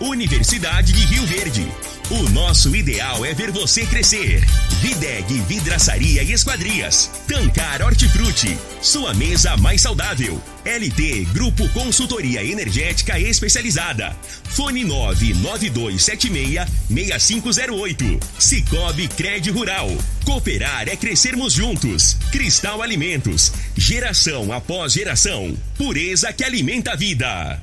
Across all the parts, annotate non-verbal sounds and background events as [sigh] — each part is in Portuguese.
Universidade de Rio Verde. O nosso ideal é ver você crescer. Videg Vidraçaria e Esquadrias. Tancar Hortifruti. Sua mesa mais saudável. LT Grupo Consultoria Energética Especializada. Fone 99276-6508. Cicobi Cred Rural. Cooperar é crescermos juntos. Cristal Alimentos. Geração após geração. Pureza que alimenta a vida.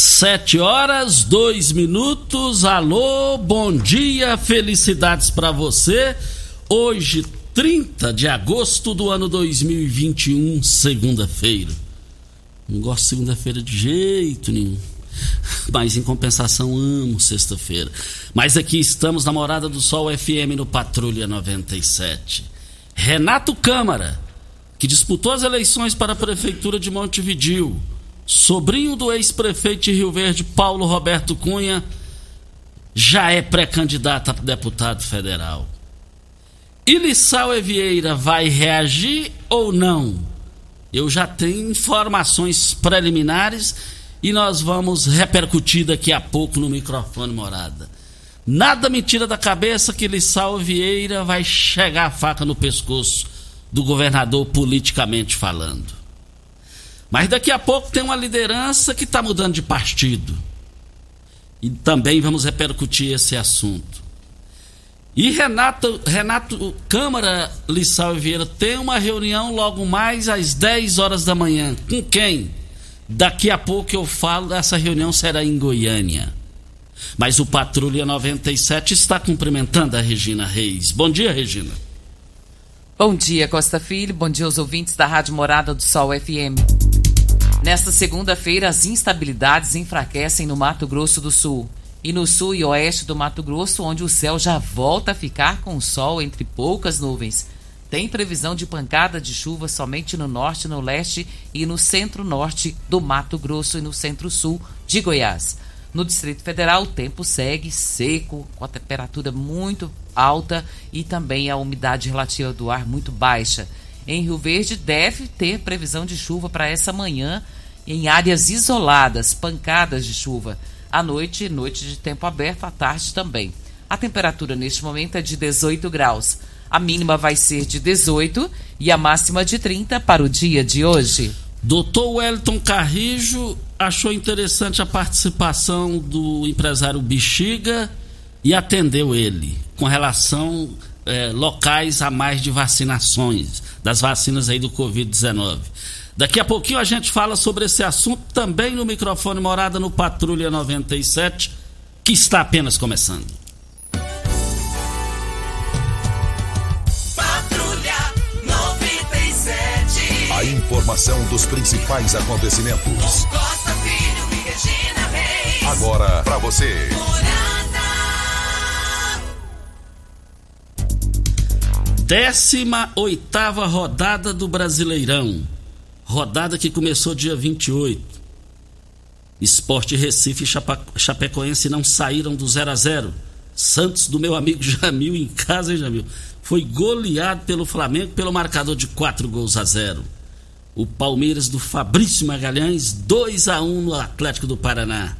Sete horas, dois minutos. Alô, bom dia, felicidades para você. Hoje, 30 de agosto do ano 2021, segunda-feira. Não gosto de segunda-feira de jeito nenhum. [laughs] Mas em compensação, amo sexta-feira. Mas aqui estamos na Morada do Sol FM no Patrulha 97. Renato Câmara, que disputou as eleições para a Prefeitura de Montevidil sobrinho do ex-prefeito de Rio Verde, Paulo Roberto Cunha, já é pré-candidato a deputado federal. E Lissau Vieira vai reagir ou não? Eu já tenho informações preliminares e nós vamos repercutir daqui a pouco no microfone morada. Nada me tira da cabeça que Lissau Vieira vai chegar a faca no pescoço do governador politicamente falando. Mas daqui a pouco tem uma liderança que está mudando de partido. E também vamos repercutir esse assunto. E Renato, Renato Câmara Lissau Vieira tem uma reunião logo mais às 10 horas da manhã. Com quem? Daqui a pouco eu falo, essa reunião será em Goiânia. Mas o Patrulha 97 está cumprimentando a Regina Reis. Bom dia, Regina. Bom dia, Costa Filho. Bom dia aos ouvintes da Rádio Morada do Sol FM. Nesta segunda-feira, as instabilidades enfraquecem no Mato Grosso do Sul e no sul e oeste do Mato Grosso, onde o céu já volta a ficar com sol entre poucas nuvens. Tem previsão de pancada de chuva somente no norte, no leste e no centro-norte do Mato Grosso e no centro-sul de Goiás. No Distrito Federal, o tempo segue seco, com a temperatura muito alta e também a umidade relativa do ar muito baixa. Em Rio Verde, deve ter previsão de chuva para essa manhã em áreas isoladas, pancadas de chuva. À noite, noite de tempo aberto, à tarde também. A temperatura neste momento é de 18 graus. A mínima vai ser de 18 e a máxima de 30 para o dia de hoje. Doutor Wellington Carrijo achou interessante a participação do empresário Bexiga e atendeu ele com relação eh, locais a mais de vacinações, das vacinas aí do Covid-19. Daqui a pouquinho a gente fala sobre esse assunto também no microfone Morada no Patrulha 97, que está apenas começando. Patrulha 97. A informação dos principais acontecimentos. Costa Filho e Regina Reis. Agora para você. Morada. 18 rodada do Brasileirão. Rodada que começou dia 28. Esporte Recife e Chapecoense não saíram do 0 a 0 Santos, do meu amigo [laughs] Jamil, em casa, hein, Jamil? Foi goleado pelo Flamengo pelo marcador de 4 gols a 0. O Palmeiras do Fabrício Magalhães, 2 a 1 no Atlético do Paraná.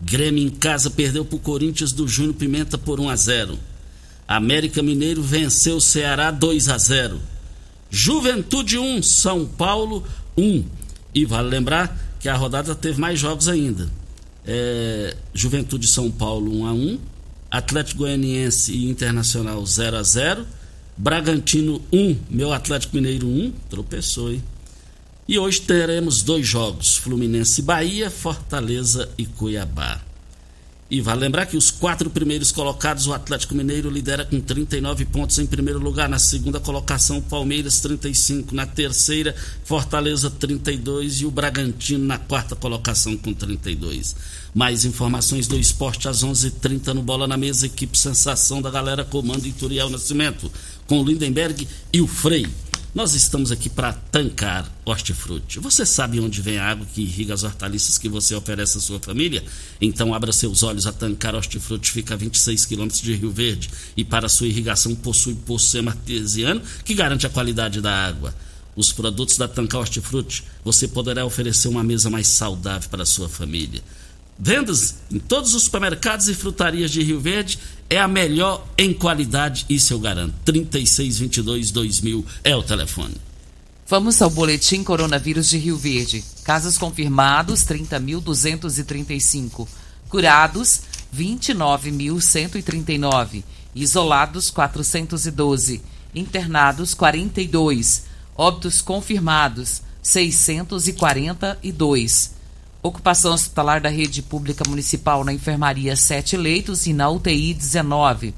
Grêmio em casa perdeu para o Corinthians do Júnior Pimenta por 1 a 0. América Mineiro venceu o Ceará 2 a 0. Juventude 1, São Paulo 1. E vale lembrar que a rodada teve mais jogos ainda. É, Juventude São Paulo 1 a 1, Atlético Goianiense e Internacional 0 a 0, Bragantino 1, meu Atlético Mineiro 1, tropeçou, hein? E hoje teremos dois jogos: Fluminense Bahia, Fortaleza e Cuiabá. E vale lembrar que os quatro primeiros colocados, o Atlético Mineiro lidera com 39 pontos em primeiro lugar. Na segunda colocação, Palmeiras 35. Na terceira, Fortaleza 32. E o Bragantino na quarta colocação com 32. Mais informações do esporte às 11:30 h 30 no Bola na Mesa. Equipe Sensação da galera comando Ituriel Nascimento. Com o Lindenberg e o Frei. Nós estamos aqui para tancar hortifruti. Você sabe onde vem a água que irriga as hortaliças que você oferece à sua família? Então abra seus olhos a tancar hortifruti. Fica a 26 quilômetros de Rio Verde e para sua irrigação possui poço semartesiano que garante a qualidade da água. Os produtos da Tancar Hortifruti, você poderá oferecer uma mesa mais saudável para a sua família. Vendas em todos os supermercados e frutarias de Rio Verde é a melhor em qualidade, isso eu garanto. 3622-2000 é o telefone. Vamos ao boletim coronavírus de Rio Verde. Casos confirmados 30.235. Curados 29.139. Isolados 412. Internados 42. Óbitos confirmados 642. Ocupação hospitalar da rede pública municipal na enfermaria 7 leitos e na UTI 19.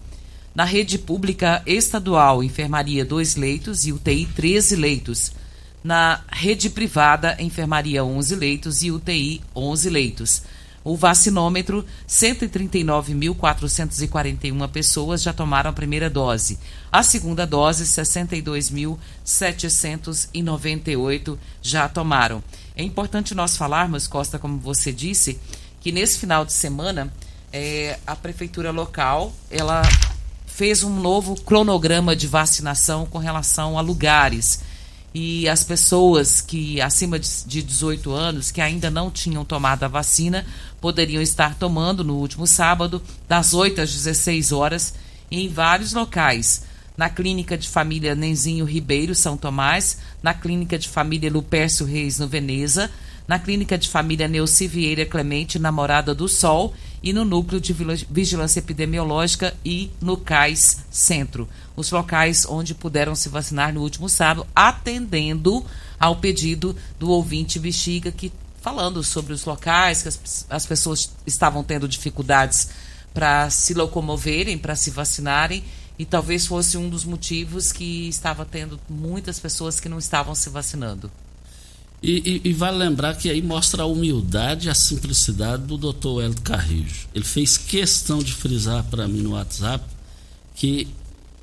Na rede pública estadual, enfermaria 2 leitos e UTI 13 leitos. Na rede privada, enfermaria 11 leitos e UTI 11 leitos. O vacinômetro, 139.441 pessoas já tomaram a primeira dose. A segunda dose, 62.798 já tomaram. É importante nós falarmos, Costa, como você disse, que nesse final de semana é, a prefeitura local ela fez um novo cronograma de vacinação com relação a lugares. E as pessoas que acima de 18 anos que ainda não tinham tomado a vacina poderiam estar tomando no último sábado das 8 às 16 horas em vários locais na Clínica de Família Nenzinho Ribeiro, São Tomás, na Clínica de Família Lupércio Reis, no Veneza, na Clínica de Família Neuci Vieira Clemente, Namorada do Sol, e no Núcleo de Vigilância Epidemiológica e no CAIS Centro. Os locais onde puderam se vacinar no último sábado, atendendo ao pedido do ouvinte Bexiga, que falando sobre os locais, que as, as pessoas estavam tendo dificuldades para se locomoverem, para se vacinarem e talvez fosse um dos motivos que estava tendo muitas pessoas que não estavam se vacinando. E, e, e vale lembrar que aí mostra a humildade e a simplicidade do Dr. Hélio Carrijo. Ele fez questão de frisar para mim no WhatsApp que,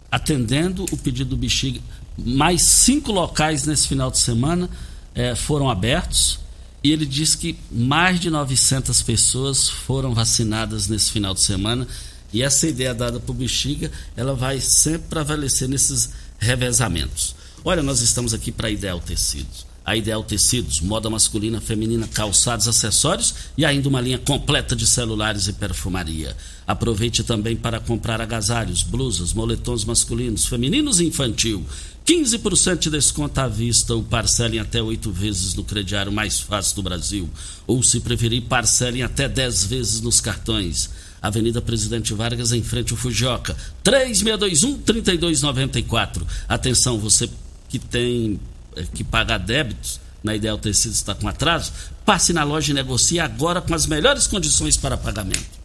atendendo o pedido do Bexiga, mais cinco locais nesse final de semana eh, foram abertos e ele disse que mais de 900 pessoas foram vacinadas nesse final de semana e essa ideia dada por Bexiga, ela vai sempre prevalecer nesses revezamentos. Olha, nós estamos aqui para Ideal Tecidos. A Ideal Tecidos, moda masculina, feminina, calçados, acessórios e ainda uma linha completa de celulares e perfumaria. Aproveite também para comprar agasalhos, blusas, moletons masculinos, femininos e infantil. 15% de desconto à vista ou parcelem até oito vezes no crediário mais fácil do Brasil. Ou, se preferir, parcelem até 10 vezes nos cartões. Avenida Presidente Vargas, em frente ao Fujioka. 3621-3294. Atenção, você que tem eh, que pagar débitos na Ideal Tecidos está com atraso, passe na loja e negocie agora com as melhores condições para pagamento.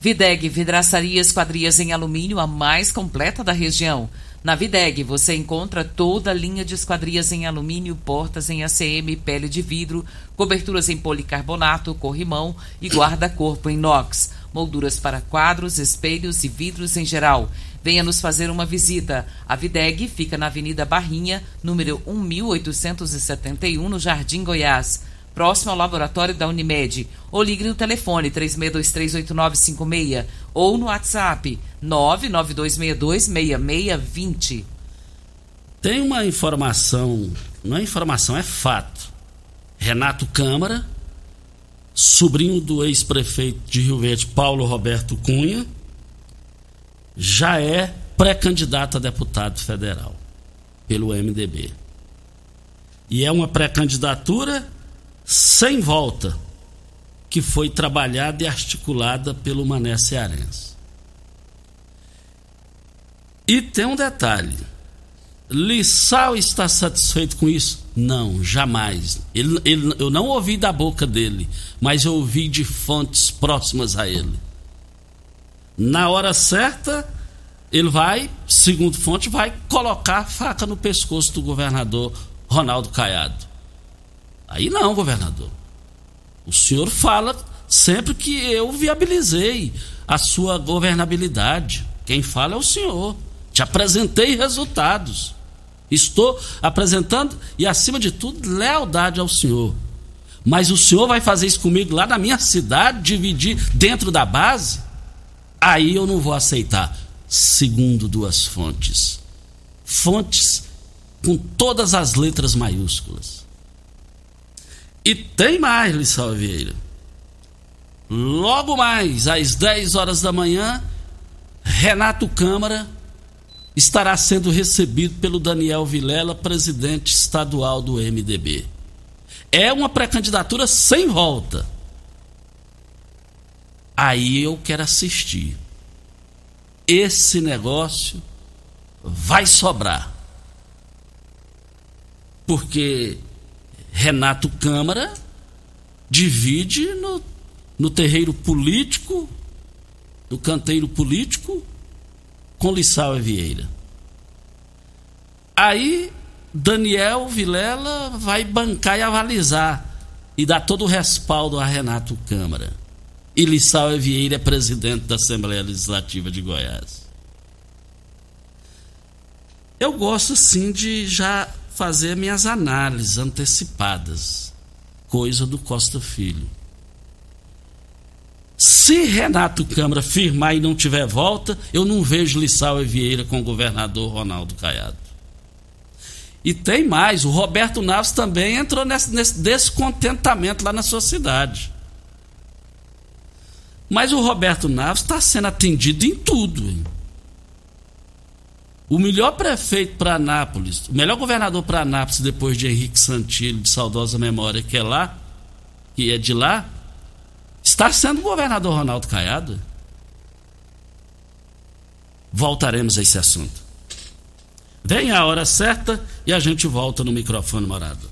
Videg Vidraçaria Esquadrias em Alumínio, a mais completa da região. Na Videg você encontra toda a linha de esquadrias em alumínio, portas em ACM, pele de vidro, coberturas em policarbonato, corrimão e guarda-corpo em inox molduras para quadros, espelhos e vidros em geral. Venha nos fazer uma visita. A Videg fica na Avenida Barrinha, número 1871, no Jardim Goiás, próximo ao laboratório da Unimed. Ou ligue no telefone 36238956 ou no WhatsApp 992626620. Tem uma informação não é informação, é fato. Renato Câmara, sobrinho do ex-prefeito de Rio Verde, Paulo Roberto Cunha, já é pré-candidato a deputado federal pelo MDB. E é uma pré-candidatura sem volta, que foi trabalhada e articulada pelo Mané Cearense. E tem um detalhe: Lissau está satisfeito com isso? Não, jamais. Ele, ele, eu não ouvi da boca dele, mas eu ouvi de fontes próximas a ele. Na hora certa, ele vai, segundo fonte, vai colocar faca no pescoço do governador Ronaldo Caiado. Aí não, governador. O senhor fala sempre que eu viabilizei a sua governabilidade. Quem fala é o senhor. Te apresentei resultados. Estou apresentando e, acima de tudo, lealdade ao senhor. Mas o senhor vai fazer isso comigo lá na minha cidade, dividir dentro da base? Aí eu não vou aceitar. Segundo duas fontes. Fontes com todas as letras maiúsculas. E tem mais, Vieira. Logo mais, às 10 horas da manhã, Renato Câmara estará sendo recebido pelo Daniel Vilela, presidente estadual do MDB. É uma pré-candidatura sem volta. Aí eu quero assistir. Esse negócio vai sobrar porque Renato Câmara divide no, no terreiro político, no canteiro político, com Lissau e Vieira. Aí Daniel Vilela vai bancar e avalizar e dar todo o respaldo a Renato Câmara. E Lissau Vieira é presidente da Assembleia Legislativa de Goiás. Eu gosto sim de já fazer minhas análises antecipadas, coisa do Costa Filho. Se Renato Câmara firmar e não tiver volta, eu não vejo Lissau e Vieira com o governador Ronaldo Caiado. E tem mais, o Roberto Naves também entrou nesse, nesse descontentamento lá na sua cidade. Mas o Roberto Naves está sendo atendido em tudo. Hein? O melhor prefeito para Anápolis, o melhor governador para Anápolis depois de Henrique Santillo, de saudosa memória, que é lá, que é de lá, está sendo o governador Ronaldo Caiado. Voltaremos a esse assunto. Vem a hora certa e a gente volta no microfone morado.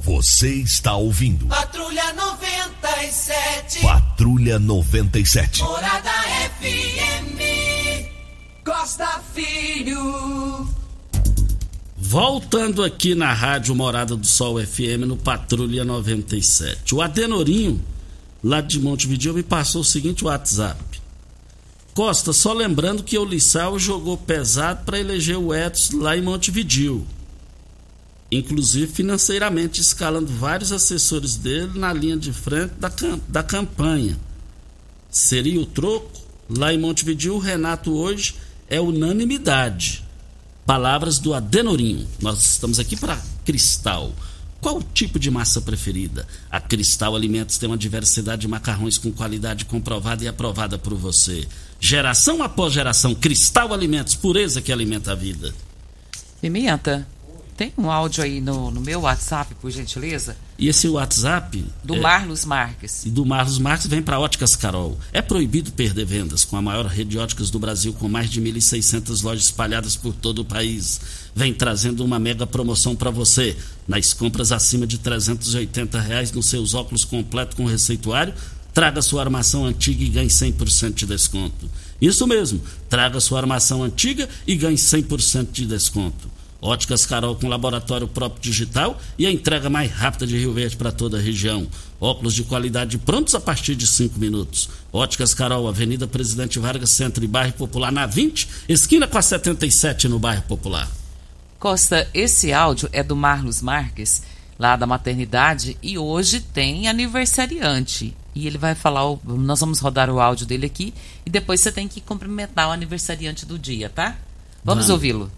Você está ouvindo. Patrulha 97. Patrulha 97. Morada FM. Costa Filho. Voltando aqui na Rádio Morada do Sol FM no Patrulha 97. O Adenorinho, lá de Montevideo, me passou o seguinte WhatsApp. Costa, só lembrando que o Lissau jogou pesado para eleger o Edson lá em Montevideo. Inclusive financeiramente escalando vários assessores dele na linha de frente da, da campanha. Seria o troco? Lá em Montevideo, o Renato hoje é unanimidade. Palavras do Adenorinho. Nós estamos aqui para Cristal. Qual o tipo de massa preferida? A Cristal Alimentos tem uma diversidade de macarrões com qualidade comprovada e aprovada por você. Geração após geração, Cristal Alimentos, pureza que alimenta a vida. Pimenta, tem um áudio aí no, no meu WhatsApp, por gentileza? E esse WhatsApp. Do é, Marlos Marques. E do Marlos Marques vem para Óticas Carol. É proibido perder vendas com a maior rede de óticas do Brasil, com mais de 1.600 lojas espalhadas por todo o país. Vem trazendo uma mega promoção para você. Nas compras acima de 380 reais nos seus óculos completo com receituário, traga sua armação antiga e ganhe 100% de desconto. Isso mesmo, traga sua armação antiga e ganhe 100% de desconto. Óticas Carol com laboratório próprio digital e a entrega mais rápida de Rio Verde para toda a região. Óculos de qualidade prontos a partir de 5 minutos. Óticas Carol, Avenida Presidente Vargas, Centro e Bairro Popular, na 20, esquina com a 77 no Bairro Popular. Costa, esse áudio é do Marlos Marques, lá da maternidade, e hoje tem aniversariante. E ele vai falar, o, nós vamos rodar o áudio dele aqui, e depois você tem que cumprimentar o aniversariante do dia, tá? Vamos ouvi-lo.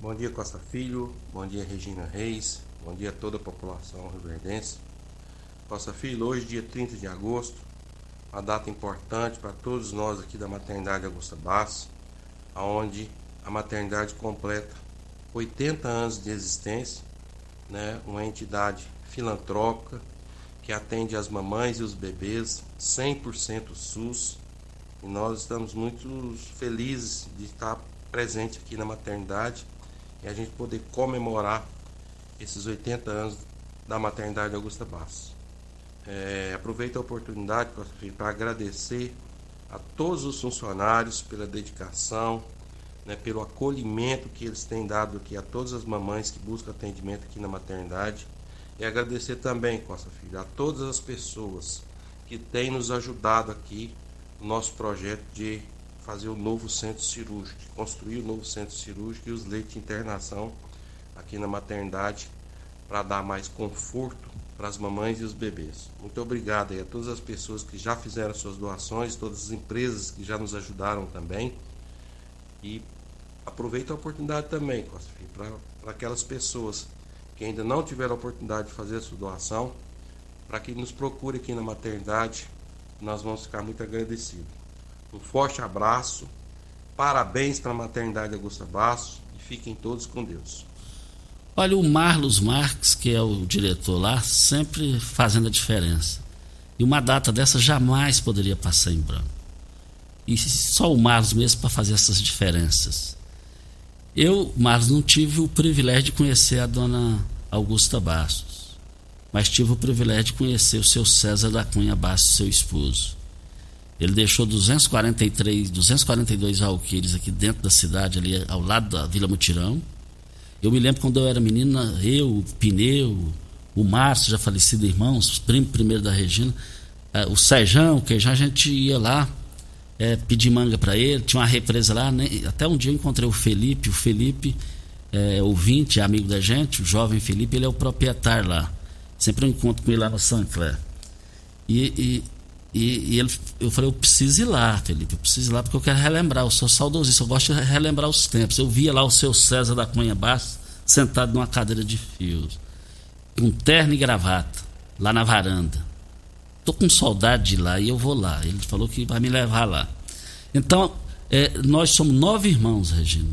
Bom dia, Costa Filho. Bom dia, Regina Reis. Bom dia a toda a população rioverdense. Costa Filho, hoje, dia 30 de agosto, uma data importante para todos nós aqui da Maternidade Augusta Basso, onde a maternidade completa 80 anos de existência, né? uma entidade filantrópica que atende as mamães e os bebês 100% SUS. E nós estamos muito felizes de estar presente aqui na maternidade a gente poder comemorar esses 80 anos da maternidade Augusta Bastos. É, aproveito a oportunidade para agradecer a todos os funcionários pela dedicação, né, pelo acolhimento que eles têm dado aqui a todas as mamães que buscam atendimento aqui na maternidade. E agradecer também, Costa Filho, a todas as pessoas que têm nos ajudado aqui no nosso projeto de fazer o novo centro cirúrgico, construir o novo centro cirúrgico e os leitos de internação aqui na maternidade para dar mais conforto para as mamães e os bebês. Muito obrigado a todas as pessoas que já fizeram suas doações, todas as empresas que já nos ajudaram também. E aproveito a oportunidade também, para aquelas pessoas que ainda não tiveram a oportunidade de fazer a sua doação, para que nos procure aqui na maternidade, nós vamos ficar muito agradecidos. Um forte abraço, parabéns para a maternidade Augusta Basso e fiquem todos com Deus. Olha, o Marlos Marques, que é o diretor lá, sempre fazendo a diferença. E uma data dessa jamais poderia passar em branco. E só o Marlos mesmo para fazer essas diferenças. Eu, Marlos, não tive o privilégio de conhecer a dona Augusta Bastos, mas tive o privilégio de conhecer o seu César da Cunha Bastos, seu esposo. Ele deixou 243, 242 alqueires aqui dentro da cidade, ali ao lado da Vila Mutirão eu me lembro quando eu era menina, eu, o Pneu, o Márcio, já falecido irmão, os primos primeiro da Regina, é, o Sejão, que já a gente ia lá é, pedir manga para ele, tinha uma represa lá, né? até um dia eu encontrei o Felipe, o Felipe, é, ouvinte, amigo da gente, o jovem Felipe, ele é o proprietário lá. Sempre eu encontro com ele lá no Sancler. E, e, e, e, ele, eu falei, eu preciso ir lá, Felipe, eu preciso ir lá porque eu quero relembrar, eu sou saudosista, eu gosto de relembrar os tempos. Eu via lá o seu César da Cunha Bastos sentado numa cadeira de fios, com terno e gravata, lá na varanda. Tô com saudade de ir lá e eu vou lá. Ele falou que vai me levar lá. Então, é, nós somos nove irmãos, Regina.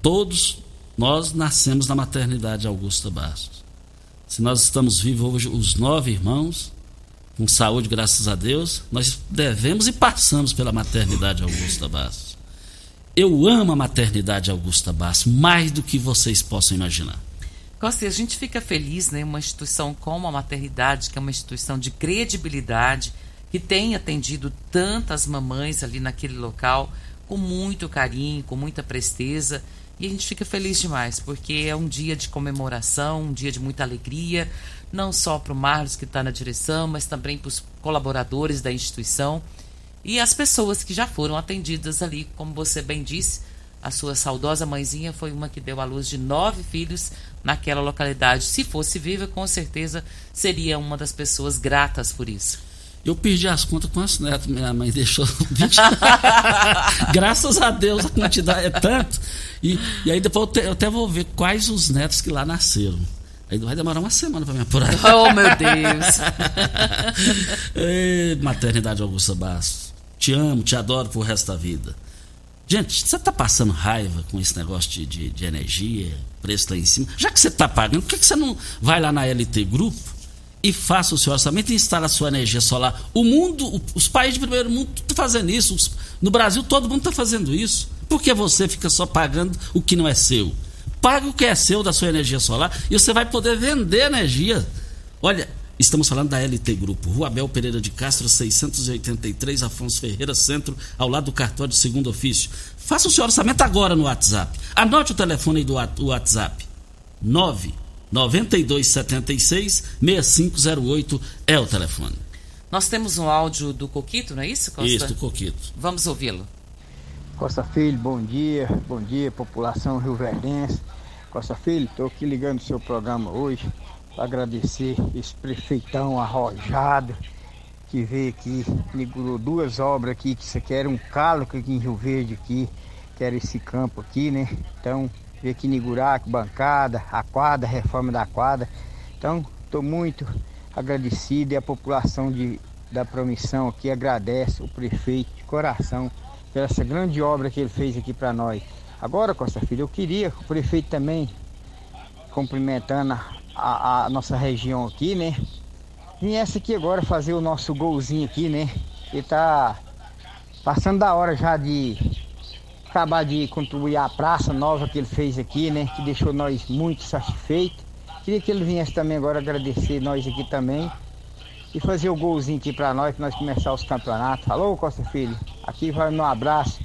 Todos nós nascemos na maternidade Augusta Bastos. Se nós estamos vivos hoje, os nove irmãos, com saúde, graças a Deus, nós devemos e passamos pela maternidade Augusta Bastos. Eu amo a maternidade Augusta Bastos mais do que vocês possam imaginar. Costa, a gente fica feliz, né? Uma instituição como a maternidade, que é uma instituição de credibilidade, que tem atendido tantas mamães ali naquele local com muito carinho, com muita presteza. E a gente fica feliz demais, porque é um dia de comemoração, um dia de muita alegria, não só para o Marlos que está na direção, mas também para os colaboradores da instituição e as pessoas que já foram atendidas ali, como você bem disse, a sua saudosa mãezinha foi uma que deu à luz de nove filhos naquela localidade. Se fosse viva, com certeza seria uma das pessoas gratas por isso. Eu perdi as contas quantos netos minha mãe deixou. 20... [laughs] Graças a Deus a quantidade é tanto. E, e aí depois eu, te, eu até vou ver quais os netos que lá nasceram. Aí vai demorar uma semana para me apurar. [laughs] Oh, meu Deus! [laughs] Ei, maternidade Augusta Bastos. Te amo, te adoro pro resto da vida. Gente, você tá passando raiva com esse negócio de, de, de energia, preço lá em cima? Já que você tá pagando, por que, que você não vai lá na LT Grupo e faça o seu orçamento e instala a sua energia solar? O mundo, os países de primeiro mundo estão fazendo isso. No Brasil, todo mundo está fazendo isso. Por que você fica só pagando o que não é seu? Pague o que é seu da sua energia solar e você vai poder vender energia. Olha, estamos falando da LT Grupo, Rua Abel Pereira de Castro, 683, Afonso Ferreira, Centro, ao lado do cartório de segundo ofício. Faça o seu orçamento agora no WhatsApp. Anote o telefone aí do WhatsApp. 9 9276 6508 é o telefone. Nós temos um áudio do Coquito, não é isso, Costa? Isso, do Coquito. Vamos ouvi-lo. Costa Filho, bom dia, bom dia, população rioverdense. Costa Filho, estou aqui ligando o seu programa hoje para agradecer esse prefeitão arrojado que veio aqui, inaugurou duas obras aqui, que isso aqui era um calo aqui em Rio Verde aqui, que era esse campo aqui, né? Então, veio aqui inaugurar bancada, a quadra, reforma da quadra. Então, estou muito agradecido e a população de, da Promissão aqui agradece o prefeito de coração pela essa grande obra que ele fez aqui para nós. Agora, Costa Filho, eu queria que o prefeito também, cumprimentando a, a, a nossa região aqui, né? Viesse aqui agora fazer o nosso golzinho aqui, né? Ele tá passando da hora já de acabar de contribuir à praça nova que ele fez aqui, né? Que deixou nós muito satisfeitos. Queria que ele viesse também agora agradecer nós aqui também e fazer o golzinho aqui para nós, para nós começar os campeonatos. Alô, Costa Filho? Aqui vai um abraço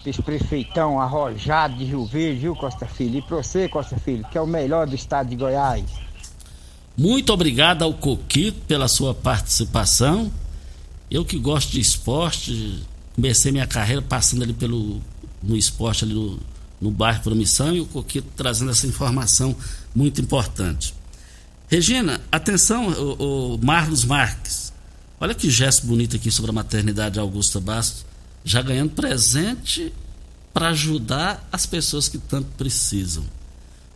para esse prefeitão arrojado de Rio Verde, viu, Costa Filho? E para você, Costa Filho, que é o melhor do estado de Goiás. Muito obrigado ao Coquito pela sua participação. Eu que gosto de esporte, comecei minha carreira passando ali pelo no esporte ali no, no bairro Promissão e o Coquito trazendo essa informação muito importante. Regina, atenção, o, o Marlos Marques. Olha que gesto bonito aqui sobre a maternidade Augusta Bastos, já ganhando presente para ajudar as pessoas que tanto precisam.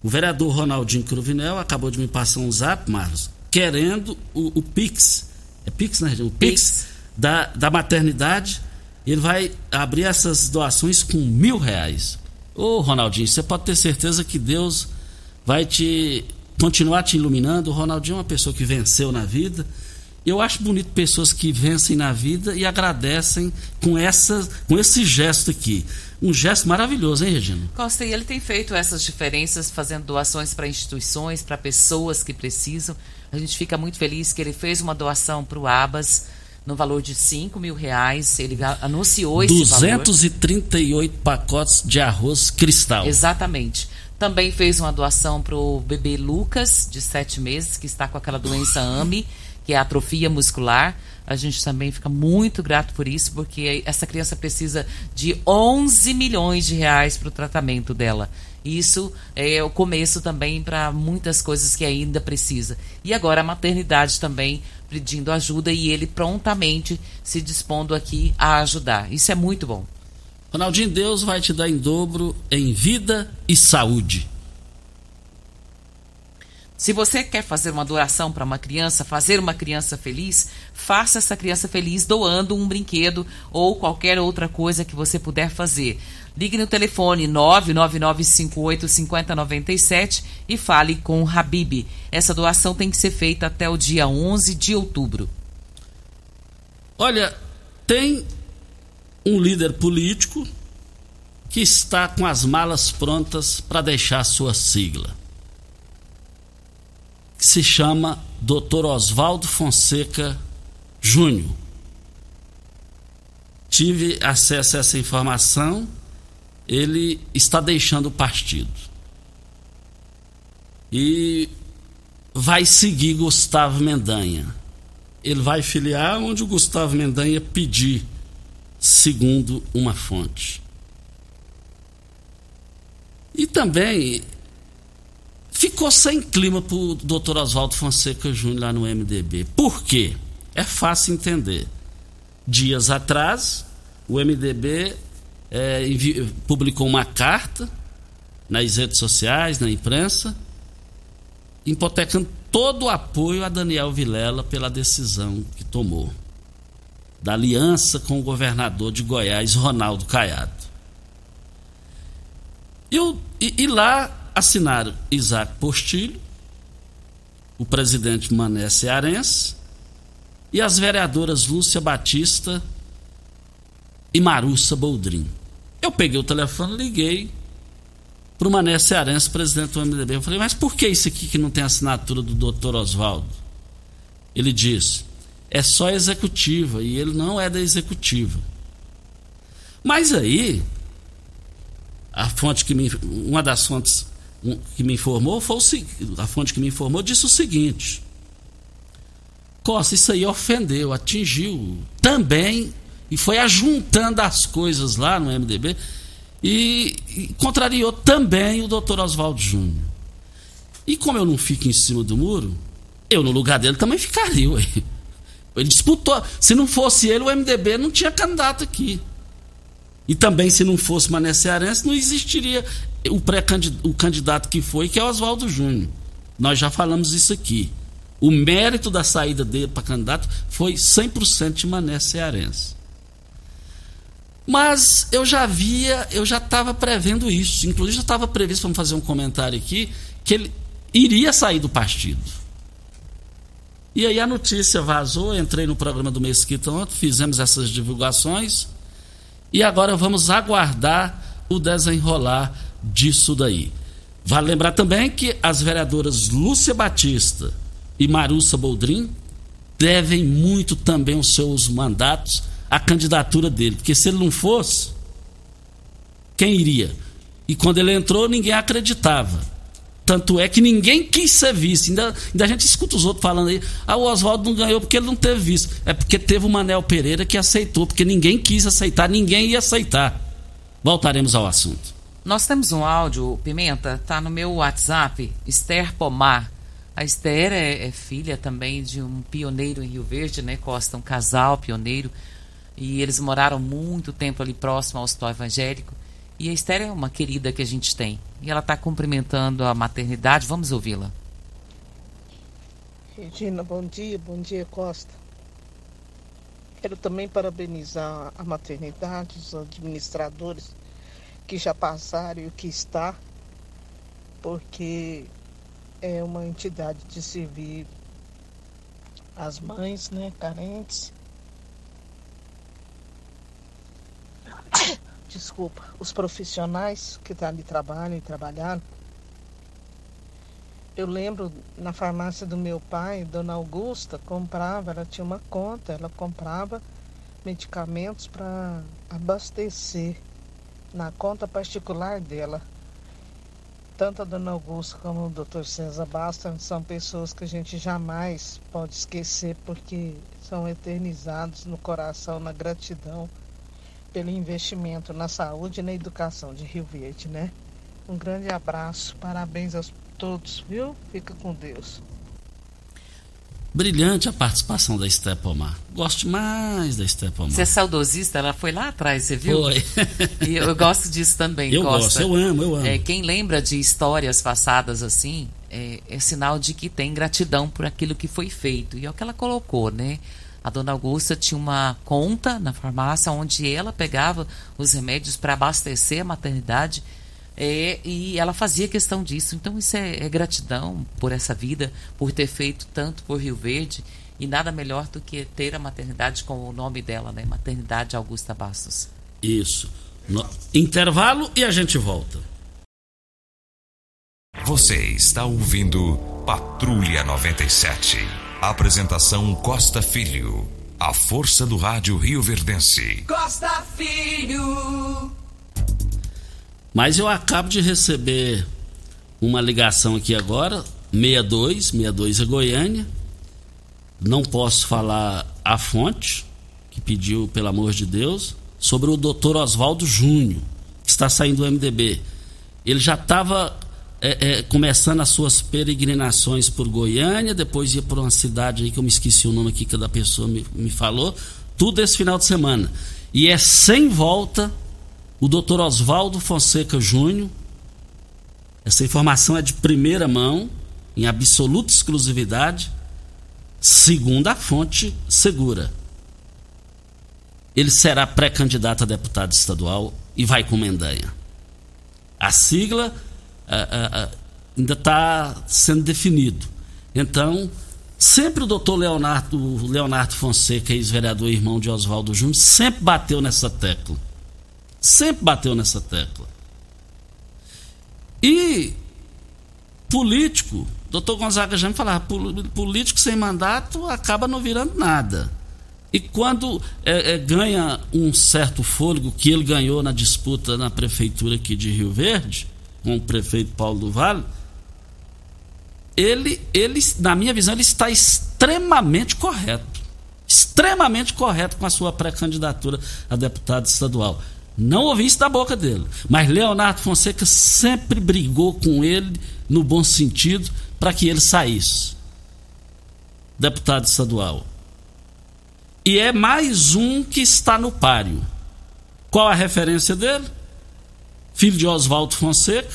O vereador Ronaldinho Cruvinel acabou de me passar um zap, Marlos, querendo o, o Pix. É Pix, né? O Pix, Pix. Da, da maternidade. Ele vai abrir essas doações com mil reais. Ô, Ronaldinho, você pode ter certeza que Deus vai te continuar te iluminando. O Ronaldinho é uma pessoa que venceu na vida. Eu acho bonito pessoas que vencem na vida e agradecem com, essa, com esse gesto aqui. Um gesto maravilhoso, hein, Regina? Costa, e ele tem feito essas diferenças, fazendo doações para instituições, para pessoas que precisam. A gente fica muito feliz que ele fez uma doação para o Abas no valor de 5 mil reais. Ele anunciou esse 238 valor. pacotes de arroz cristal. Exatamente. Também fez uma doação para o bebê Lucas, de 7 meses, que está com aquela doença AMI, que é atrofia muscular. A gente também fica muito grato por isso, porque essa criança precisa de 11 milhões de reais para o tratamento dela. Isso é o começo também para muitas coisas que ainda precisa. E agora a maternidade também pedindo ajuda e ele prontamente se dispondo aqui a ajudar. Isso é muito bom. Ronaldinho, Deus vai te dar em dobro em vida e saúde. Se você quer fazer uma doação para uma criança, fazer uma criança feliz, faça essa criança feliz doando um brinquedo ou qualquer outra coisa que você puder fazer. Ligue no telefone 999585097 e fale com o Habib. Essa doação tem que ser feita até o dia 11 de outubro. Olha, tem um líder político que está com as malas prontas para deixar sua sigla. Que se chama Dr. Oswaldo Fonseca Júnior. Tive acesso a essa informação. Ele está deixando o partido. E vai seguir Gustavo Mendanha. Ele vai filiar onde o Gustavo Mendanha pedir segundo uma fonte. E também ficou sem clima para o doutor Oswaldo Fonseca Júnior lá no MDB. Por quê? É fácil entender. Dias atrás, o MDB é, publicou uma carta nas redes sociais, na imprensa, hipotecando todo o apoio a Daniel Vilela pela decisão que tomou da aliança com o governador de Goiás, Ronaldo Caiado. E, e, e lá assinaram Isaac Postilho, o presidente Mané Cearense e as vereadoras Lúcia Batista e Marussa Boldrin. Eu peguei o telefone, liguei para o Mané Cearense, presidente do MDB. Eu falei, mas por que isso aqui que não tem assinatura do doutor Oswaldo? Ele disse, é só executiva e ele não é da executiva. Mas aí, a fonte que me, uma das fontes que me informou foi o, a fonte que me informou disse o seguinte: Costa, isso aí ofendeu, atingiu também e foi ajuntando as coisas lá no MDB e, e contrariou também o doutor Oswaldo Júnior. E como eu não fico em cima do muro, eu no lugar dele também ficaria. Ué. Ele disputou. Se não fosse ele, o MDB não tinha candidato aqui. E também, se não fosse Mané Cearense, não existiria o, pré o candidato que foi, que é Oswaldo Júnior. Nós já falamos isso aqui. O mérito da saída dele para candidato foi 100% de Mané Cearense. Mas eu já via, eu já estava prevendo isso. Inclusive, já estava previsto, vamos fazer um comentário aqui, que ele iria sair do partido. E aí a notícia vazou, entrei no programa do Mesquita ontem, fizemos essas divulgações e agora vamos aguardar o desenrolar disso daí. Vale lembrar também que as vereadoras Lúcia Batista e Marussa Boldrin devem muito também os seus mandatos à candidatura dele, porque se ele não fosse, quem iria? E quando ele entrou, ninguém acreditava. Tanto é que ninguém quis ser vice. Ainda, ainda a gente escuta os outros falando aí, ah, o Oswaldo não ganhou porque ele não teve vice. É porque teve o Manel Pereira que aceitou, porque ninguém quis aceitar, ninguém ia aceitar. Voltaremos ao assunto. Nós temos um áudio, Pimenta, tá no meu WhatsApp, Esther Pomar. A Esther é, é, filha também de um pioneiro em Rio Verde, né, Costa? Um casal pioneiro. E eles moraram muito tempo ali próximo ao hospital evangélico. E a Esther é uma querida que a gente tem. E ela está cumprimentando a maternidade. Vamos ouvi-la. Regina, bom dia. Bom dia, Costa. Quero também parabenizar a maternidade, os administradores que já passaram e o que está, porque é uma entidade de servir as mães né, carentes desculpa, os profissionais que tá ali trabalham e trabalharam. Eu lembro na farmácia do meu pai, Dona Augusta comprava, ela tinha uma conta, ela comprava medicamentos para abastecer na conta particular dela. Tanto a Dona Augusta como o Dr. César Basta são pessoas que a gente jamais pode esquecer porque são eternizados no coração, na gratidão pelo investimento na saúde e na educação de Rio Verde, né? Um grande abraço, parabéns a todos, viu? Fica com Deus. Brilhante a participação da Estepomar. Gosto mais da Estepomar. Você é saudosista? Ela foi lá atrás, você viu? Foi. [laughs] e eu gosto disso também, Eu Costa. gosto, eu amo, eu amo. É, quem lembra de histórias passadas assim, é, é sinal de que tem gratidão por aquilo que foi feito. E é o que ela colocou, né? A dona Augusta tinha uma conta na farmácia onde ela pegava os remédios para abastecer a maternidade é, e ela fazia questão disso. Então, isso é, é, gratidão por essa vida, por ter feito tanto por Rio Verde e nada melhor do que ter a maternidade com o nome dela, né? Maternidade Augusta Bastos. Isso. No... Intervalo e a gente volta. Você está ouvindo Patrulha 97. Apresentação Costa Filho. A força do rádio Rio Verdense. Costa Filho. Mas eu acabo de receber uma ligação aqui agora, 62, 62 é Goiânia. Não posso falar a fonte, que pediu, pelo amor de Deus, sobre o doutor Oswaldo Júnior, que está saindo do MDB. Ele já estava é, é, começando as suas peregrinações por Goiânia, depois ia para uma cidade aí que eu me esqueci o nome aqui que da pessoa me, me falou, tudo esse final de semana. E é sem volta o doutor Oswaldo Fonseca Júnior. Essa informação é de primeira mão, em absoluta exclusividade, segundo a fonte segura. Ele será pré-candidato a deputado estadual e vai com Mendanha. A sigla ainda está sendo definido. Então, sempre o doutor Leonardo, Leonardo Fonseca, ex-vereador irmão de Oswaldo Júnior, sempre bateu nessa tecla. Sempre bateu nessa tecla. E político, doutor Gonzaga já me falava, político sem mandato acaba não virando nada. E quando é, é, ganha um certo fôlego que ele ganhou na disputa na prefeitura aqui de Rio Verde, com o prefeito Paulo do Vale, ele, ele, na minha visão, ele está extremamente correto. Extremamente correto com a sua pré-candidatura a deputado estadual. Não ouvi isso da boca dele. Mas Leonardo Fonseca sempre brigou com ele, no bom sentido, para que ele saísse. Deputado estadual. E é mais um que está no páreo. Qual a referência dele? Filho de Oswaldo Fonseca,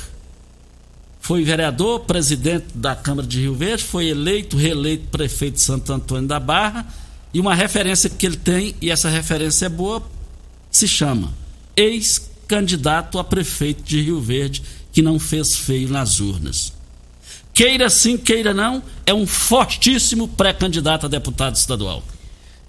foi vereador, presidente da Câmara de Rio Verde, foi eleito, reeleito prefeito de Santo Antônio da Barra, e uma referência que ele tem, e essa referência é boa, se chama ex-candidato a prefeito de Rio Verde, que não fez feio nas urnas. Queira sim, queira não, é um fortíssimo pré-candidato a deputado estadual.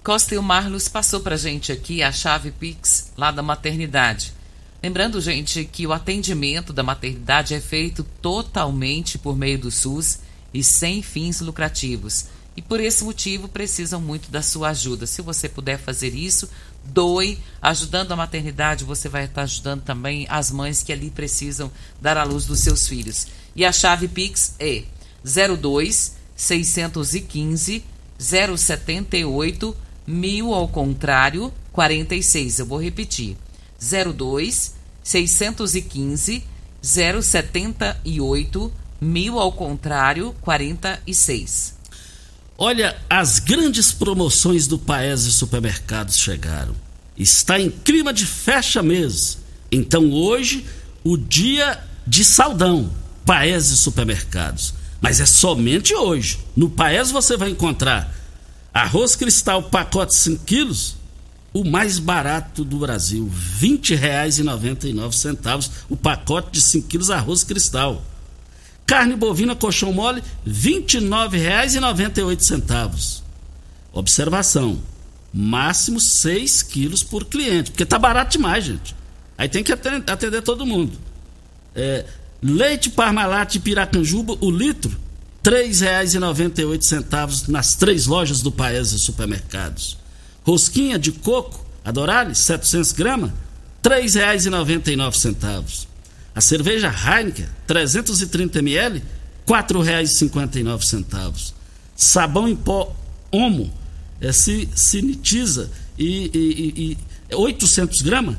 Costa e o Marlos passou para gente aqui a chave Pix lá da maternidade. Lembrando, gente, que o atendimento da maternidade é feito totalmente por meio do SUS e sem fins lucrativos. E por esse motivo precisam muito da sua ajuda. Se você puder fazer isso, doe. Ajudando a maternidade, você vai estar ajudando também as mães que ali precisam dar à luz dos seus filhos. E a chave Pix é 02 615 078 1000 ao contrário 46. Eu vou repetir. 02 615 078 1000 ao contrário 46. Olha, as grandes promoções do Paese Supermercados chegaram. Está em clima de fecha mês. Então hoje, o dia de saldão, Paese Supermercados. Mas é somente hoje. No Paese você vai encontrar arroz cristal pacote 5 quilos, o mais barato do Brasil, R$ 20,99 o pacote de 5 quilos arroz cristal. Carne bovina colchão mole, R$ 29,98. Observação: máximo 6 quilos por cliente, porque tá barato demais, gente. Aí tem que atender, todo mundo. É, leite Parmalat Piracanjuba, o litro, R$ 3,98 nas três lojas do Paese Supermercados. Rosquinha de coco, Adorales, 700 gramas, R$ 3,99. A cerveja Heineken, 330 ml, R$ 4,59. Sabão em pó Omo, é, se sinitiza e, e, e 800 gramas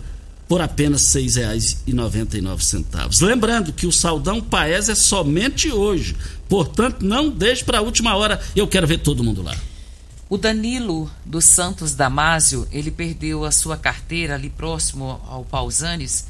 por apenas R$ 6,99. Lembrando que o saldão Paes é somente hoje, portanto não deixe para a última hora. Eu quero ver todo mundo lá. O Danilo dos Santos Damásio, ele perdeu a sua carteira ali próximo ao Pausanes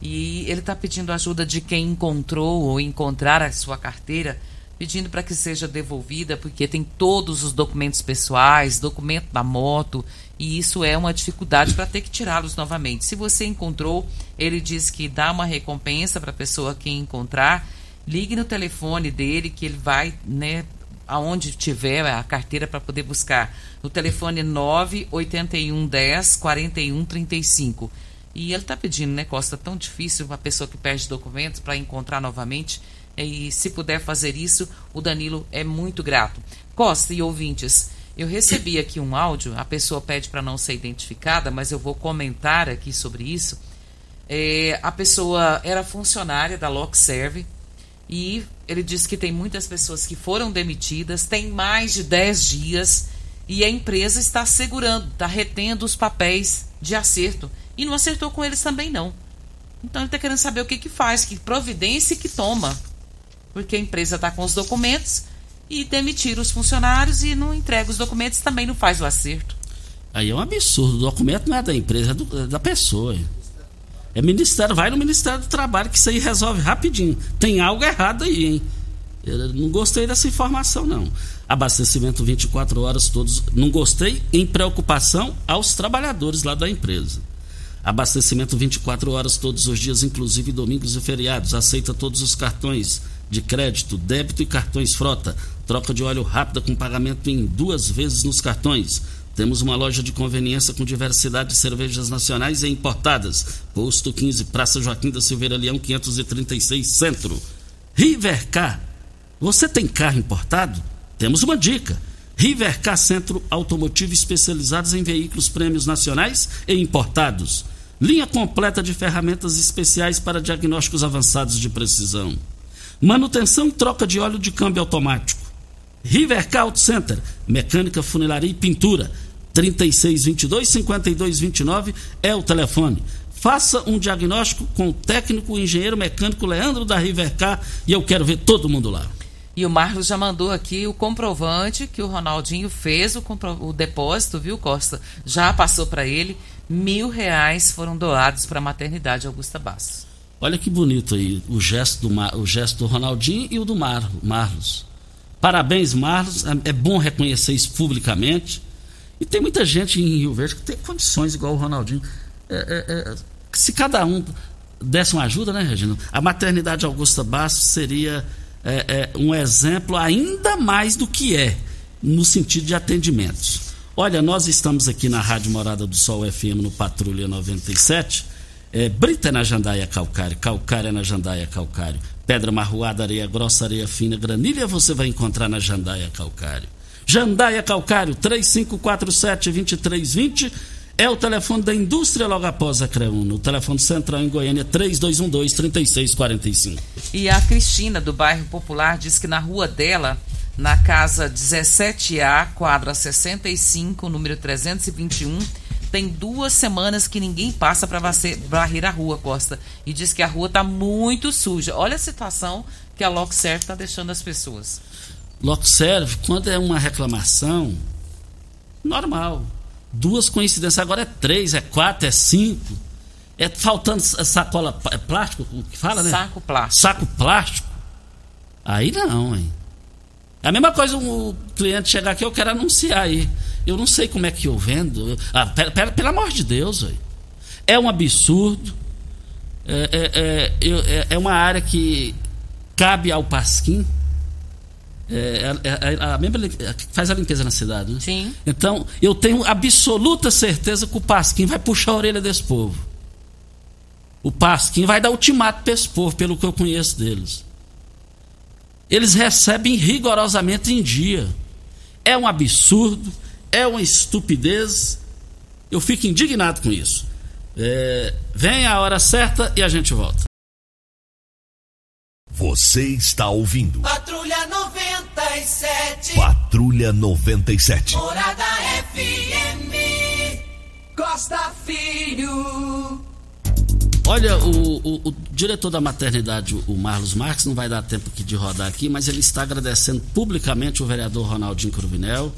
e ele está pedindo ajuda de quem encontrou ou encontrar a sua carteira, pedindo para que seja devolvida, porque tem todos os documentos pessoais, documento da moto, e isso é uma dificuldade para ter que tirá-los novamente. Se você encontrou, ele diz que dá uma recompensa para a pessoa que encontrar. Ligue no telefone dele que ele vai né, aonde tiver a carteira para poder buscar. No telefone 981 10 41 35. E ele está pedindo, né, Costa, tão difícil uma pessoa que perde documentos para encontrar novamente. E se puder fazer isso, o Danilo é muito grato. Costa e ouvintes, eu recebi aqui um áudio, a pessoa pede para não ser identificada, mas eu vou comentar aqui sobre isso. É, a pessoa era funcionária da LockServe, e ele disse que tem muitas pessoas que foram demitidas, tem mais de 10 dias e a empresa está segurando, está retendo os papéis de acerto. E não acertou com eles também não. Então ele está querendo saber o que, que faz, que providência que toma. Porque a empresa está com os documentos e demitir os funcionários e não entrega os documentos também não faz o acerto. Aí é um absurdo. O documento não é da empresa, é, do, é da pessoa. É ministério, vai no Ministério do Trabalho que isso aí resolve rapidinho. Tem algo errado aí, hein? Eu não gostei dessa informação, não. Abastecimento 24 horas todos. Não gostei em preocupação aos trabalhadores lá da empresa. Abastecimento 24 horas todos os dias, inclusive domingos e feriados. Aceita todos os cartões de crédito, débito e cartões frota. Troca de óleo rápida com pagamento em duas vezes nos cartões temos uma loja de conveniência com diversidade de cervejas nacionais e importadas. Posto 15, Praça Joaquim da Silveira Leão, 536 Centro. Rivercar. Você tem carro importado? Temos uma dica. Rivercar Centro Automotivo especializados em veículos prêmios nacionais e importados. Linha completa de ferramentas especiais para diagnósticos avançados de precisão. Manutenção e troca de óleo de câmbio automático. Rivercar Auto Center, mecânica, funilaria e pintura 3622 5229 é o telefone. Faça um diagnóstico com o técnico engenheiro mecânico Leandro da Rivercar e eu quero ver todo mundo lá. E o Marlos já mandou aqui o comprovante que o Ronaldinho fez o, o depósito, viu, Costa? Já passou para ele. mil reais foram doados para a maternidade Augusta Bastos. Olha que bonito aí o gesto do, o gesto do Ronaldinho e o do Mar, Marlos. Parabéns, Marlos. É, é bom reconhecer isso publicamente. E tem muita gente em Rio Verde que tem condições igual o Ronaldinho. É, é, é, se cada um desse uma ajuda, né, Regina? A maternidade Augusta Bastos seria é, é, um exemplo ainda mais do que é, no sentido de atendimentos. Olha, nós estamos aqui na Rádio Morada do Sol FM no Patrulha 97. É, Brita é na Jandaia Calcário, é na Jandaia Calcário, Pedra Marroada, Areia Grossa, Areia Fina, Granilha você vai encontrar na Jandaia Calcário. Jandaia Calcário, 3547-2320 é o telefone da indústria logo após a CREUNO. O telefone central em Goiânia, 3212-3645. E a Cristina, do bairro Popular, diz que na rua dela na casa 17A, quadra 65, número 321. Tem duas semanas que ninguém passa para varrer a rua, Costa. E diz que a rua está muito suja. Olha a situação que a Lockserve está deixando as pessoas. Lockserve, quando é uma reclamação, normal. Duas coincidências, agora é três, é quatro, é cinco. É faltando sacola é plástico, o que fala, né? Saco plástico. Saco plástico. Aí não, hein? É a mesma coisa um cliente chegar aqui, eu quero anunciar aí. Eu não sei como é que eu vendo. Ah, pera, pera, pelo amor de Deus, véio. é um absurdo. É, é, é, é, uma área que cabe ao Pasquim. É, é, é a mesma faz a limpeza na cidade, né? Sim. Então, eu tenho absoluta certeza que o Pasquim vai puxar a orelha desse povo. O Pasquim vai dar ultimato para esse povo, pelo que eu conheço deles eles recebem rigorosamente em dia. É um absurdo, é uma estupidez. Eu fico indignado com isso. É, vem a hora certa e a gente volta. Você está ouvindo. Patrulha 97. Patrulha 97. Morada FM. Costa Filho. Olha, o, o, o, diretor da maternidade, o Marlos Marques, não vai dar tempo aqui de rodar aqui, mas ele está agradecendo publicamente o vereador Ronaldinho Cruvinel.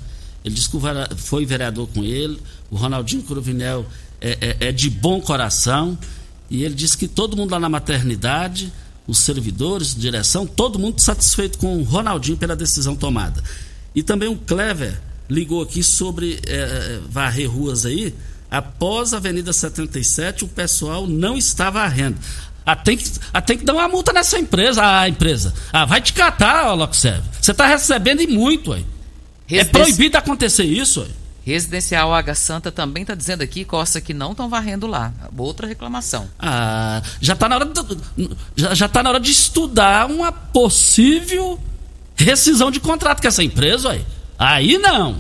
Ele disse que foi vereador com ele. O Ronaldinho Cruvinel é, é, é de bom coração. E ele disse que todo mundo lá na maternidade, os servidores, direção, todo mundo satisfeito com o Ronaldinho pela decisão tomada. E também o Clever ligou aqui sobre é, é varrer ruas aí após a Avenida 77, o pessoal não estava arrendo. Ah, tem que, ah, tem que dar uma multa nessa empresa, a empresa. Ah, vai te catar, ó. Você está recebendo e muito, aí. É proibido acontecer isso. Residencial Água Santa também está dizendo aqui, Costa, que não estão varrendo lá. Outra reclamação. Ah, já está na hora de, já, já tá na hora de estudar uma possível rescisão de contrato com essa empresa, aí. Aí não.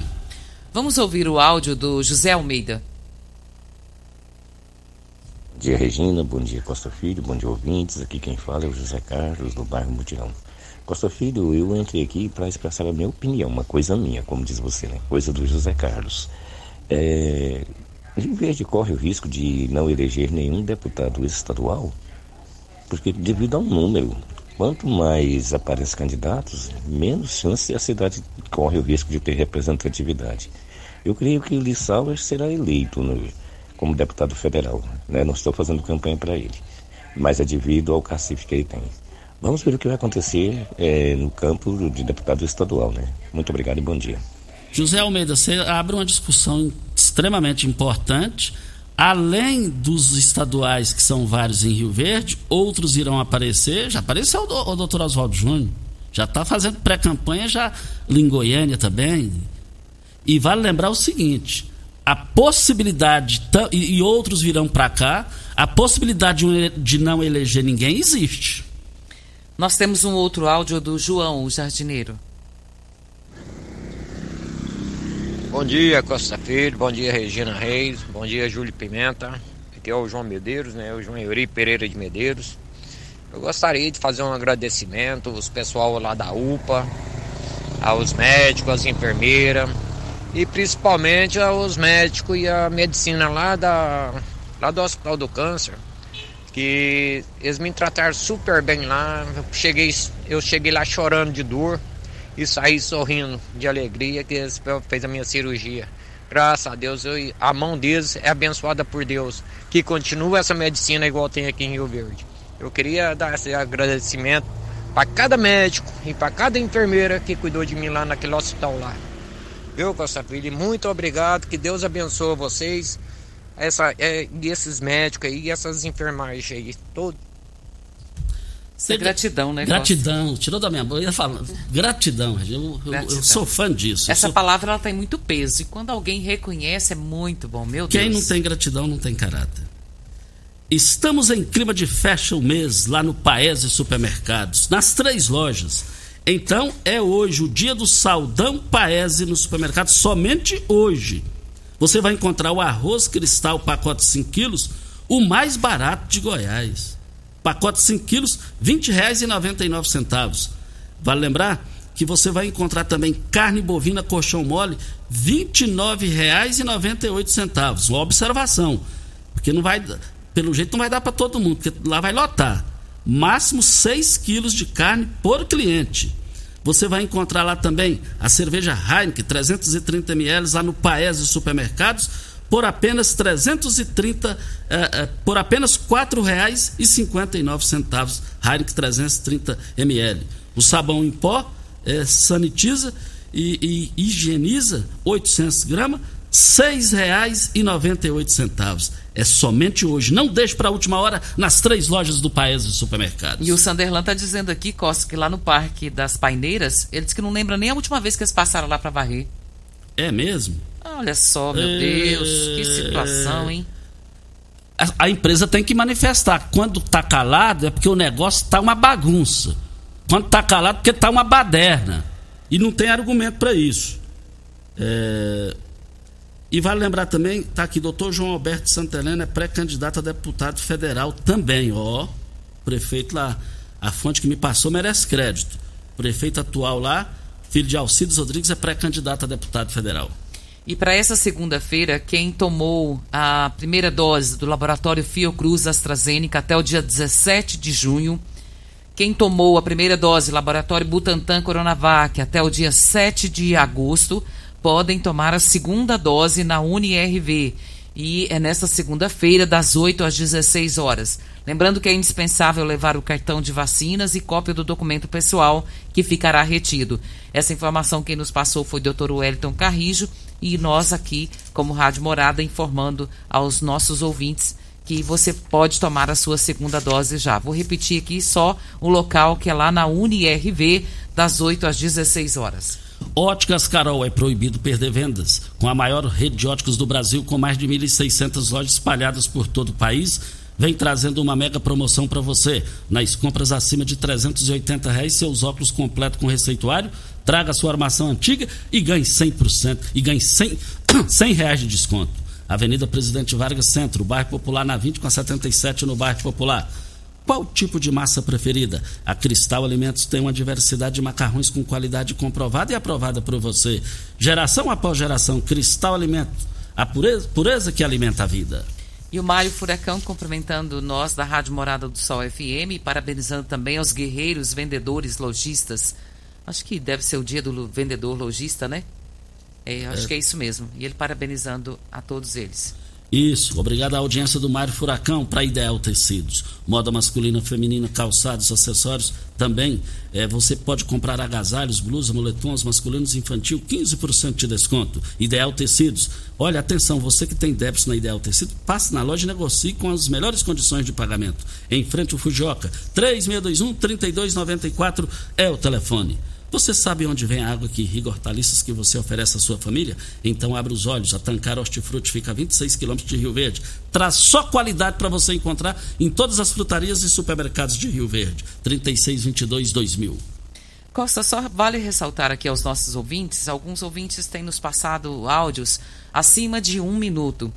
Vamos ouvir o áudio do José Almeida dia, Regina. Bom dia, Costa Filho. Bom dia, ouvintes. Aqui quem fala é o José Carlos, do bairro Mutirão. Costa Filho, eu entrei aqui para expressar a minha opinião, uma coisa minha, como diz você, né? Coisa do José Carlos. É... Rio Verde corre o risco de não eleger nenhum deputado estadual, porque devido ao número, quanto mais aparecem candidatos, menos chance a cidade corre o risco de ter representatividade. Eu creio que o Lissauer será eleito no como deputado federal. Né? Não estou fazendo campanha para ele, mas é devido ao cacife que ele tem. Vamos ver o que vai acontecer é, no campo de deputado estadual. Né? Muito obrigado e bom dia. José Almeida, você abre uma discussão extremamente importante. Além dos estaduais, que são vários em Rio Verde, outros irão aparecer. Já apareceu o, o doutor Oswaldo Júnior. Já está fazendo pré-campanha já em Goiânia também. E vale lembrar o seguinte: a possibilidade, e outros virão para cá, a possibilidade de não eleger ninguém existe. Nós temos um outro áudio do João, o jardineiro. Bom dia, Costa Filho. Bom dia, Regina Reis. Bom dia, Júlio Pimenta. Aqui é o João Medeiros, né? O João Euri Pereira de Medeiros. Eu gostaria de fazer um agradecimento aos pessoal lá da UPA, aos médicos, às enfermeiras, e principalmente aos médicos e a medicina lá, da, lá do Hospital do Câncer, que eles me trataram super bem lá. Eu cheguei, eu cheguei lá chorando de dor e saí sorrindo de alegria que eles fez a minha cirurgia Graças a Deus, eu, a mão deles é abençoada por Deus. Que continua essa medicina igual tem aqui em Rio Verde. Eu queria dar esse agradecimento para cada médico e para cada enfermeira que cuidou de mim lá naquele hospital lá. Viu, Costa Filho? Muito obrigado. Que Deus abençoe vocês, essa, é, e esses médicos aí, e essas enfermagens aí. Todo, Isso é gratidão, né? Gratidão, Costa? tirou da minha boca. Eu ia falar, gratidão, eu, gratidão. Eu, sou fã disso. Essa sou... palavra ela tem muito peso e quando alguém reconhece é muito bom, meu Quem Deus. Quem não tem gratidão não tem caráter. Estamos em clima de fecha o mês lá no Paese Supermercados, nas três lojas. Então é hoje o dia do saldão Paese no supermercado, somente hoje. Você vai encontrar o arroz cristal pacote 5 quilos, o mais barato de Goiás. Pacote 5 quilos, R$ 20,99. Vale lembrar que você vai encontrar também carne bovina colchão mole, R$ 29,98. Uma observação, porque não vai pelo jeito não vai dar para todo mundo, porque lá vai lotar. Máximo 6 quilos de carne por cliente. Você vai encontrar lá também a cerveja Heineken, 330 ml, lá no Paese Supermercados, por apenas 330, eh, eh, por apenas R$ 4,59. Heineken 330 ml. O sabão em pó eh, sanitiza e, e higieniza 800 gramas, R$ 6,98. É somente hoje. Não deixe para a última hora nas três lojas do país de supermercados. E o Sanderlan está dizendo aqui, Costa, que lá no Parque das Paineiras, ele disse que não lembra nem a última vez que eles passaram lá para varrer. É mesmo? Olha só, meu é... Deus, que situação, hein? A, a, empresa tem que manifestar. Quando tá calado é porque o negócio tá uma bagunça. Quando tá calado é porque tá uma baderna. E não tem argumento para isso. É, e vale lembrar também, tá aqui, doutor João Alberto Santa Helena é pré-candidato a deputado federal também, ó. Prefeito lá, a fonte que me passou merece crédito. Prefeito atual lá, filho de Alcides Rodrigues, é pré-candidato a deputado federal. E para essa segunda-feira, quem tomou a primeira dose do laboratório Fiocruz AstraZeneca até o dia 17 de junho, quem tomou a primeira dose laboratório Butantan Coronavac até o dia 7 de agosto, podem tomar a segunda dose na UniRV. E é nesta segunda-feira, das 8 às 16 horas. Lembrando que é indispensável levar o cartão de vacinas e cópia do documento pessoal, que ficará retido. Essa informação quem nos passou foi o Dr. Wellington Carrijo e nós aqui, como Rádio Morada, informando aos nossos ouvintes que você pode tomar a sua segunda dose já. Vou repetir aqui só o local que é lá na UniRV, das 8 às 16 horas. Óticas Carol é proibido perder vendas. Com a maior rede de óticos do Brasil, com mais de 1.600 lojas espalhadas por todo o país, vem trazendo uma mega promoção para você. Nas compras acima de 380 reais, seus óculos completos com receituário, traga sua armação antiga e ganhe 100%, e ganhe 100, 100 [coughs] reais de desconto. Avenida Presidente Vargas Centro, bairro Popular na 20 com a 77 no bairro Popular. Qual tipo de massa preferida? A Cristal Alimentos tem uma diversidade de macarrões com qualidade comprovada e aprovada por você. Geração após geração, Cristal Alimentos, a pureza, pureza que alimenta a vida. E o Mário Furacão cumprimentando nós da Rádio Morada do Sol FM e parabenizando também aos guerreiros, vendedores, lojistas. Acho que deve ser o dia do vendedor lojista, né? É, acho é. que é isso mesmo. E ele parabenizando a todos eles. Isso, obrigado à audiência do Mário Furacão para Ideal Tecidos. Moda masculina, feminina, calçados, acessórios. Também é, você pode comprar agasalhos, blusas, moletons masculinos infantil, 15% de desconto. Ideal Tecidos. Olha, atenção, você que tem débitos na Ideal Tecidos, passe na loja e negocie com as melhores condições de pagamento. Em frente ao Fujioka, 3621-3294 é o telefone. Você sabe onde vem a água que irriga hortaliças que você oferece à sua família? Então abre os olhos. A Tancar Hortifruti fica a 26 quilômetros de Rio Verde. Traz só qualidade para você encontrar em todas as frutarias e supermercados de Rio Verde. 3622-2000. Costa, só vale ressaltar aqui aos nossos ouvintes: alguns ouvintes têm nos passado áudios acima de um minuto.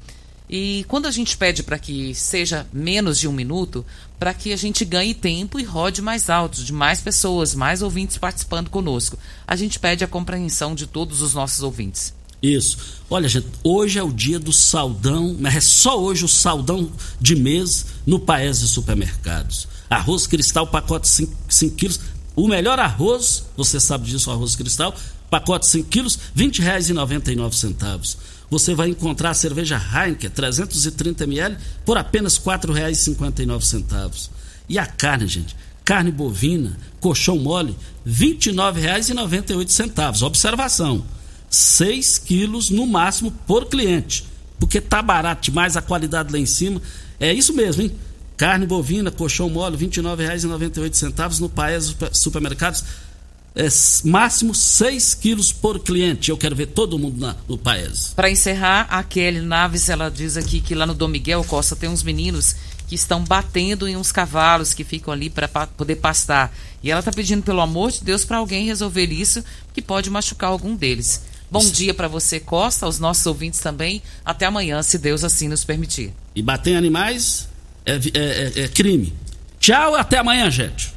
E quando a gente pede para que seja menos de um minuto, para que a gente ganhe tempo e rode mais altos, de mais pessoas, mais ouvintes participando conosco, a gente pede a compreensão de todos os nossos ouvintes. Isso. Olha, gente, hoje é o dia do saldão, mas é só hoje o saldão de mês no Paes de Supermercados. Arroz cristal, pacote 5 quilos. O melhor arroz, você sabe disso, o arroz cristal, pacote 5 quilos, R$ 20,99. Você vai encontrar a cerveja Heineken 330 ml por apenas R$ 4,59. E a carne, gente, carne bovina, colchão mole, R$ 29,98. Observação, 6 quilos no máximo por cliente, porque tá barato demais a qualidade lá em cima. É isso mesmo, hein? Carne bovina, colchão mole, R$ 29,98 no Paes Supermercados é, máximo 6 quilos por cliente. Eu quero ver todo mundo na, no país. Para encerrar, a Kelly Naves, ela diz aqui que lá no Dom Miguel Costa tem uns meninos que estão batendo em uns cavalos que ficam ali para poder pastar. E ela está pedindo, pelo amor de Deus, para alguém resolver isso, que pode machucar algum deles. Bom isso. dia para você, Costa, aos nossos ouvintes também. Até amanhã, se Deus assim nos permitir. E bater em animais é, é, é, é crime. Tchau, até amanhã, gente.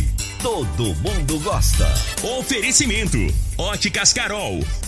todo mundo gosta. Oferecimento: Óticas Carol.